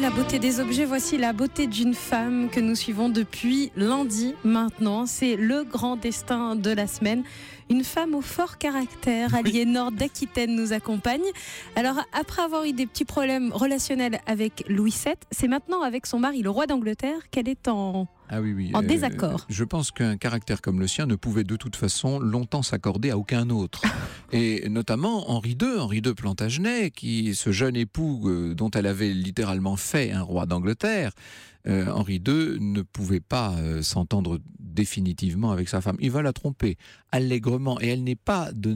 La beauté des objets, voici la beauté d'une femme que nous suivons depuis lundi maintenant. C'est le grand destin de la semaine. Une femme au fort caractère, Aliénor d'Aquitaine nous accompagne. Alors, après avoir eu des petits problèmes relationnels avec Louis VII, c'est maintenant avec son mari, le roi d'Angleterre, qu'elle est en, ah oui, oui. en désaccord. Je pense qu'un caractère comme le sien ne pouvait de toute façon longtemps s'accorder à aucun autre. Et notamment Henri II, Henri II Plantagenet, qui, ce jeune époux euh, dont elle avait littéralement fait un roi d'Angleterre, euh, Henri II ne pouvait pas euh, s'entendre définitivement avec sa femme. Il va la tromper allègrement et elle n'est pas de,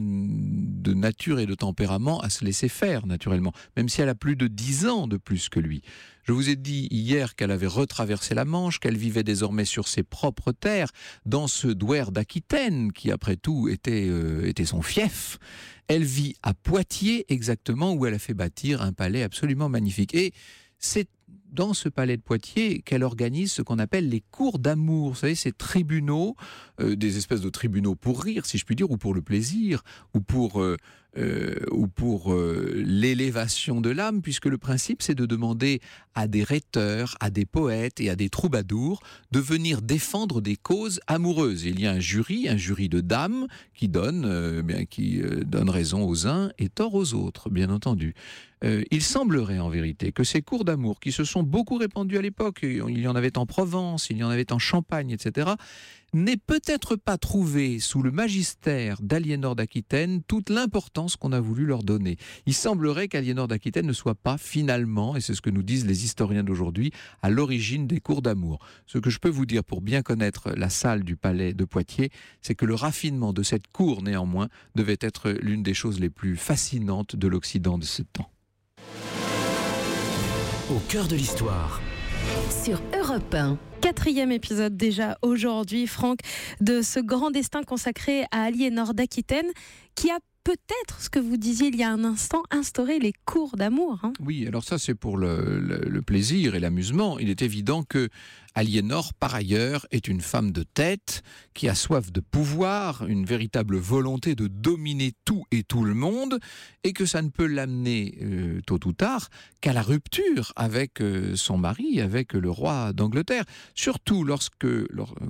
nature et de tempérament à se laisser faire naturellement, même si elle a plus de dix ans de plus que lui. Je vous ai dit hier qu'elle avait retraversé la Manche, qu'elle vivait désormais sur ses propres terres, dans ce douaire d'Aquitaine, qui après tout était, euh, était son fief. Elle vit à Poitiers exactement, où elle a fait bâtir un palais absolument magnifique. Et c'est dans ce palais de Poitiers qu'elle organise ce qu'on appelle les cours d'amour. Vous savez, ces tribunaux, euh, des espèces de tribunaux pour rire, si je puis dire, ou pour le plaisir, ou pour, euh, euh, ou pour l'élévation de l'âme, puisque le principe, c'est de demander à des rhéteurs, à des poètes et à des troubadours de venir défendre des causes amoureuses. Il y a un jury, un jury de dames, qui donne, bien, qui donne raison aux uns et tort aux autres, bien entendu. il semblerait en vérité que ces cours d'amour qui se sont beaucoup répandus à l'époque, il y en avait en Provence, il y en avait en Champagne, etc., n'est peut-être pas trouvé sous le magistère d'Aliénor d'Aquitaine toute l'importance qu'on a voulu leur donner. Il semblerait qu'Aliénor d'Aquitaine ne soit pas finalement, et c'est ce que nous disent les historiens d'aujourd'hui, à l'origine des cours d'amour. Ce que je peux vous dire pour bien connaître la salle du palais de Poitiers, c'est que le raffinement de cette cour, néanmoins, devait être l'une des choses les plus fascinantes de l'Occident de ce temps. Au cœur de l'histoire. Sur Europe 1. Quatrième épisode déjà aujourd'hui, Franck, de ce grand destin consacré à Aliénor d'Aquitaine, qui a peut-être ce que vous disiez il y a un instant, instaurer les cours d'amour. Hein. Oui, alors ça c'est pour le, le, plaisir et l'amusement. Il est évident que Aliénor, par ailleurs, est une femme de tête qui a soif de pouvoir, une véritable volonté de dominer tout et tout le monde, et que ça ne peut l'amener euh, tôt ou tard qu'à la rupture avec euh, son mari, avec le roi d'Angleterre. Surtout lorsque,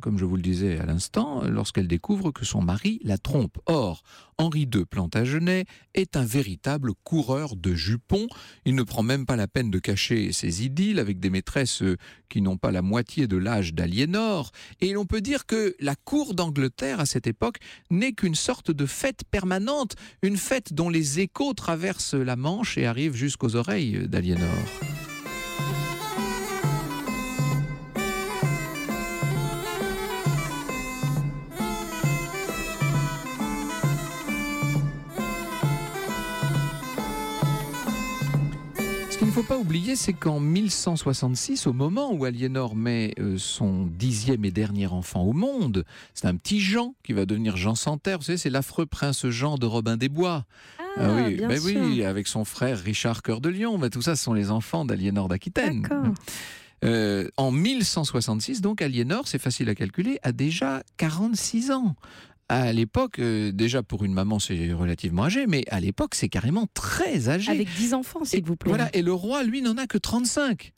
comme je vous le disais à l'instant, lorsqu'elle découvre que son mari la trompe. Or, Henri II Plantagenet est un véritable coureur de jupons. Il ne prend même pas la peine de cacher ses idylles avec des maîtresses euh, qui n'ont pas la moitié de l'âge d'Aliénor. Et l'on peut dire que la cour d'Angleterre à cette époque n'est qu'une sorte de fête permanente, une fête dont les échos traversent la Manche et arrivent jusqu'aux oreilles d'Aliénor. Ne faut pas oublier, c'est qu'en 1166, au moment où Aliénor met euh, son dixième et dernier enfant au monde, c'est un petit Jean qui va devenir Jean Santerre. Vous savez, c'est l'affreux prince Jean de Robin des Bois. Ah, ah oui, ben oui, avec son frère Richard Cœur de Lion. Ben, tout ça, ce sont les enfants d'Aliénor d'Aquitaine. Euh, en 1166, donc, Aliénor, c'est facile à calculer, a déjà 46 ans à l'époque, euh, déjà pour une maman, c'est relativement âgé, mais à l'époque, c'est carrément très âgé. Avec 10 enfants, s'il vous plaît. Voilà, et le roi, lui, n'en a que 35.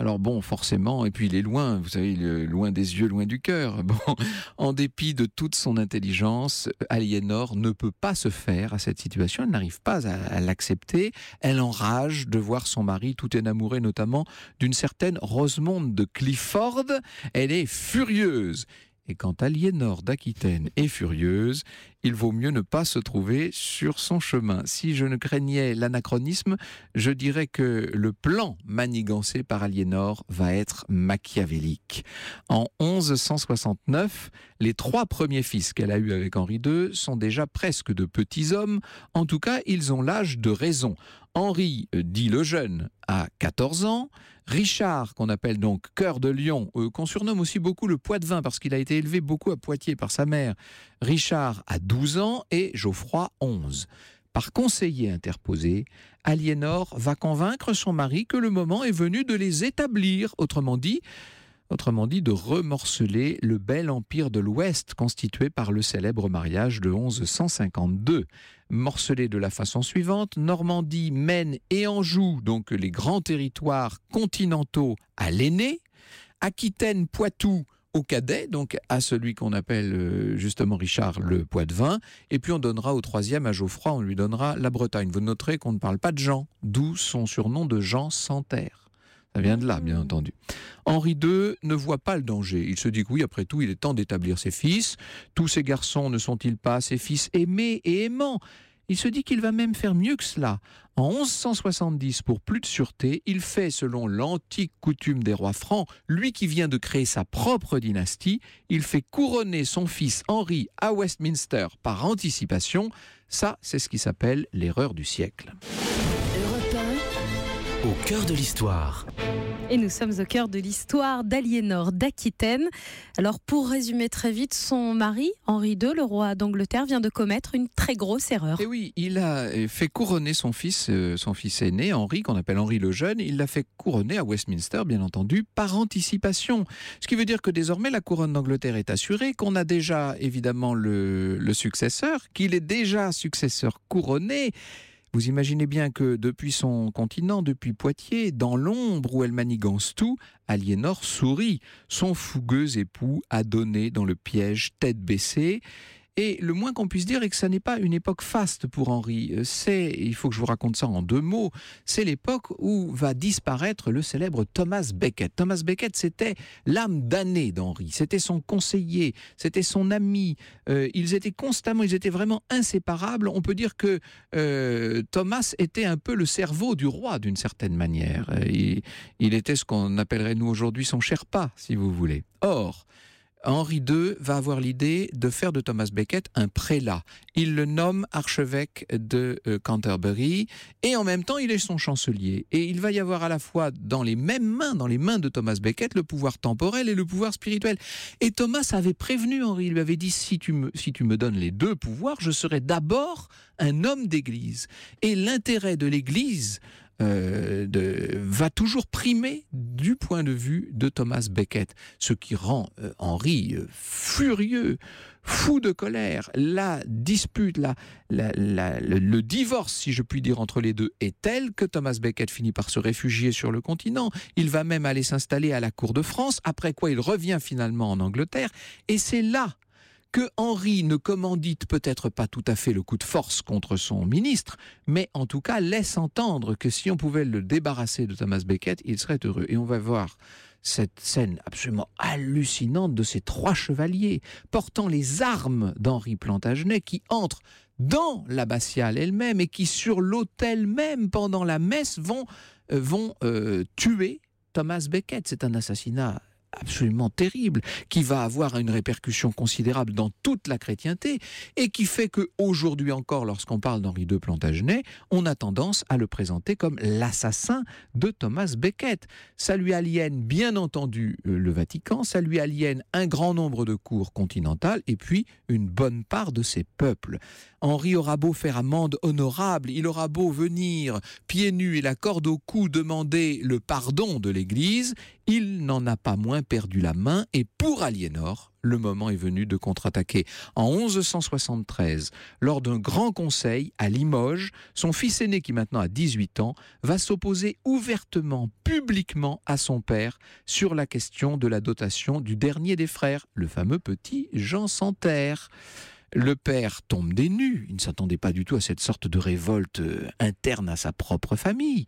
Alors bon, forcément, et puis il est loin, vous savez, il est loin des yeux, loin du cœur. Bon, en dépit de toute son intelligence, Aliénor ne peut pas se faire à cette situation, elle n'arrive pas à, à l'accepter, elle enrage de voir son mari tout enamouré notamment d'une certaine Rosemonde de Clifford, elle est furieuse. Et quand Aliénor d'Aquitaine est furieuse, il vaut mieux ne pas se trouver sur son chemin. Si je ne craignais l'anachronisme, je dirais que le plan manigancé par Aliénor va être machiavélique. En 1169, les trois premiers fils qu'elle a eus avec Henri II sont déjà presque de petits hommes. En tout cas, ils ont l'âge de raison. Henri, euh, dit le jeune, a 14 ans. Richard, qu'on appelle donc Cœur de Lion, euh, qu'on surnomme aussi beaucoup le Poitvin parce qu'il a été élevé beaucoup à Poitiers par sa mère. Richard a 12 ans et Geoffroy 11. Par conseiller interposé, Aliénor va convaincre son mari que le moment est venu de les établir. Autrement dit, autrement dit de remorceler le bel empire de l'Ouest constitué par le célèbre mariage de 1152. Morcelé de la façon suivante, Normandie, Maine et Anjou, donc les grands territoires continentaux à l'aîné, Aquitaine, Poitou, au cadet, donc à celui qu'on appelle euh, justement Richard le Poitevin, et puis on donnera au troisième à Geoffroy, on lui donnera la Bretagne. Vous noterez qu'on ne parle pas de Jean, d'où son surnom de Jean sans terre. Ça vient de là, bien entendu. Henri II ne voit pas le danger. Il se dit que oui, après tout, il est temps d'établir ses fils. Tous ces garçons ne sont-ils pas ses fils aimés et aimants? Il se dit qu'il va même faire mieux que cela. En 1170, pour plus de sûreté, il fait, selon l'antique coutume des rois francs, lui qui vient de créer sa propre dynastie, il fait couronner son fils Henri à Westminster par anticipation. Ça, c'est ce qui s'appelle l'erreur du siècle. Au cœur de l'histoire. Et nous sommes au cœur de l'histoire d'Aliénor d'Aquitaine. Alors pour résumer très vite, son mari, Henri II, le roi d'Angleterre, vient de commettre une très grosse erreur. Et oui, il a fait couronner son fils, euh, son fils aîné, Henri, qu'on appelle Henri le Jeune, il l'a fait couronner à Westminster, bien entendu, par anticipation. Ce qui veut dire que désormais la couronne d'Angleterre est assurée, qu'on a déjà évidemment le, le successeur, qu'il est déjà successeur couronné. Vous imaginez bien que depuis son continent, depuis Poitiers, dans l'ombre où elle manigance tout, Aliénor sourit. Son fougueux époux a donné dans le piège tête baissée. Et le moins qu'on puisse dire est que ça n'est pas une époque faste pour Henri. Euh, c'est, il faut que je vous raconte ça en deux mots, c'est l'époque où va disparaître le célèbre Thomas Becket. Thomas Becket, c'était l'âme damnée d'Henri. C'était son conseiller, c'était son ami. Euh, ils étaient constamment, ils étaient vraiment inséparables. On peut dire que euh, Thomas était un peu le cerveau du roi d'une certaine manière. Il, il était ce qu'on appellerait nous aujourd'hui son Sherpa, si vous voulez. Or, Henri II va avoir l'idée de faire de Thomas Becket un prélat. Il le nomme archevêque de euh, Canterbury et en même temps il est son chancelier. Et il va y avoir à la fois dans les mêmes mains, dans les mains de Thomas Becket, le pouvoir temporel et le pouvoir spirituel. Et Thomas avait prévenu Henri, il lui avait dit si tu me, si tu me donnes les deux pouvoirs, je serai d'abord un homme d'église. Et l'intérêt de l'église euh, va toujours primer du point de vue de Thomas Becket, ce qui rend euh, Henri euh, furieux, fou de colère. La dispute, la, le, le, divorce, si je puis dire, entre les deux est tel que Thomas Becket finit par se réfugier sur le continent. Il va même aller s'installer à la cour de France, après quoi il revient finalement en Angleterre, et c'est là que Henri ne commandite peut-être pas tout à fait le coup de force contre son ministre, mais en tout cas laisse entendre que si on pouvait le débarrasser de Thomas Becket, il serait heureux. Et on va voir cette scène absolument hallucinante de ces trois chevaliers portant les armes d'Henri Plantagenet qui entrent dans l'abbatiale elle-même et qui sur l'autel même pendant la messe vont, euh, vont euh, tuer Thomas Becket. C'est un assassinat absolument terrible, qui va avoir une répercussion considérable dans toute la chrétienté, et qui fait que aujourd'hui encore, lorsqu'on parle d'Henri II Plantagenet, on a tendance à le présenter comme l'assassin de Thomas Becket. Ça lui aliène bien entendu euh, le Vatican, ça lui aliène un grand nombre de cours continentales, et puis une bonne part de ses peuples. Henri aura beau faire amende honorable, il aura beau venir pieds nus et la corde au cou demander le pardon de l'Église, il n'en a pas moins perdu la main et pour Aliénor, le moment est venu de contre-attaquer. En 1173, lors d'un grand conseil à Limoges, son fils aîné qui maintenant a 18 ans va s'opposer ouvertement, publiquement à son père sur la question de la dotation du dernier des frères, le fameux petit Jean Santerre. Le père tombe des nues, il ne s'attendait pas du tout à cette sorte de révolte euh, interne à sa propre famille.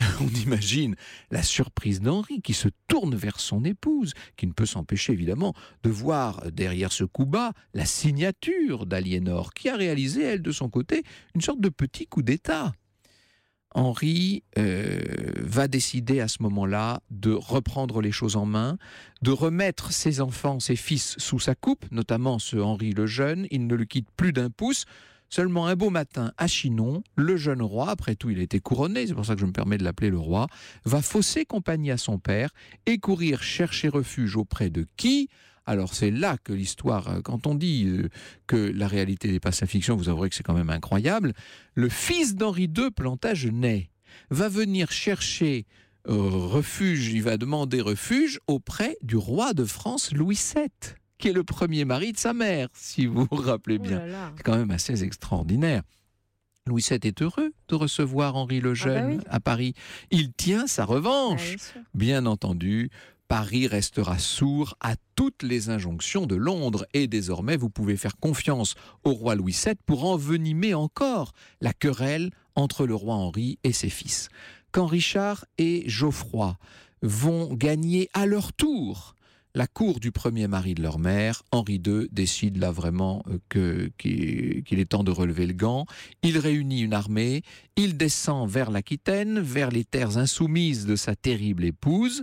On imagine la surprise d'Henri qui se tourne vers son épouse, qui ne peut s'empêcher évidemment de voir derrière ce coup bas la signature d'Aliénor, qui a réalisé, elle, de son côté, une sorte de petit coup d'État. Henri euh, va décider à ce moment-là de reprendre les choses en main, de remettre ses enfants, ses fils sous sa coupe, notamment ce Henri le Jeune. Il ne le quitte plus d'un pouce. Seulement un beau matin, à Chinon, le jeune roi, après tout il était couronné, c'est pour ça que je me permets de l'appeler le roi, va fausser compagnie à son père et courir chercher refuge auprès de qui? Alors c'est là que l'histoire, euh, quand on dit euh, que la réalité dépasse la fiction, vous avouerez que c'est quand même incroyable, le fils d'Henri II Plantagenet va venir chercher euh, refuge, il va demander refuge auprès du roi de France Louis VII, qui est le premier mari de sa mère, si vous vous rappelez Oh bien. C'est quand même assez extraordinaire. Louis VII est heureux de recevoir Henri le Jeune Ah bah oui. à Paris. Il tient sa Ah, revanche. bien sûr. Bien entendu, Paris restera sourd à toutes les injonctions de Londres et désormais vous pouvez faire confiance au roi Louis VII pour envenimer encore la querelle entre le roi Henri et ses fils. Quand Richard et Geoffroy vont gagner à leur tour la cour du premier mari de leur mère, Henri II décide là vraiment euh, qu'il est temps de relever le gant. Il réunit une armée, il descend vers l'Aquitaine, vers les terres insoumises de sa terrible épouse.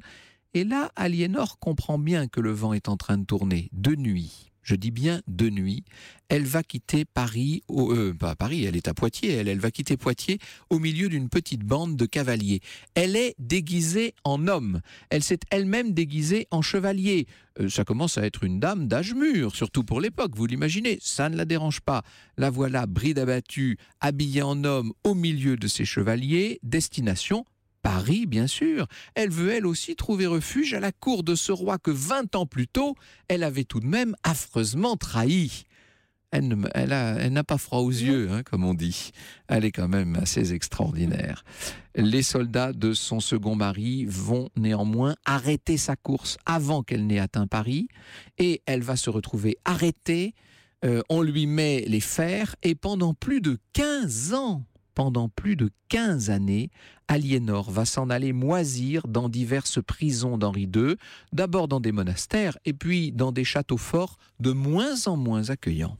Et là, Aliénor comprend bien que le vent est en train de tourner. De nuit, je dis bien de nuit, elle va quitter Paris, au, euh, pas Paris, elle est à Poitiers, elle, elle va quitter Poitiers au milieu d'une petite bande de cavaliers. Elle est déguisée en homme, elle s'est elle-même déguisée en chevalier. Euh, ça commence à être une dame d'âge mûr, surtout pour l'époque, vous l'imaginez, ça ne la dérange pas. La voilà, bride abattue, habillée en homme au milieu de ses chevaliers, destination Paris, bien sûr. Elle veut elle aussi trouver refuge à la cour de ce roi que 20 ans plus tôt, elle avait tout de même affreusement trahi. Elle ne- elle n'a pas froid aux yeux, hein, comme on dit. Elle est quand même assez extraordinaire. Les soldats de son second mari vont néanmoins arrêter sa course avant qu'elle n'ait atteint Paris, et elle va se retrouver arrêtée. Euh, on lui met les fers, et pendant plus de 15 ans, pendant plus de 15 années, Aliénor va s'en aller moisir dans diverses prisons d'Henri II, d'abord dans des monastères et puis dans des châteaux forts de moins en moins accueillants.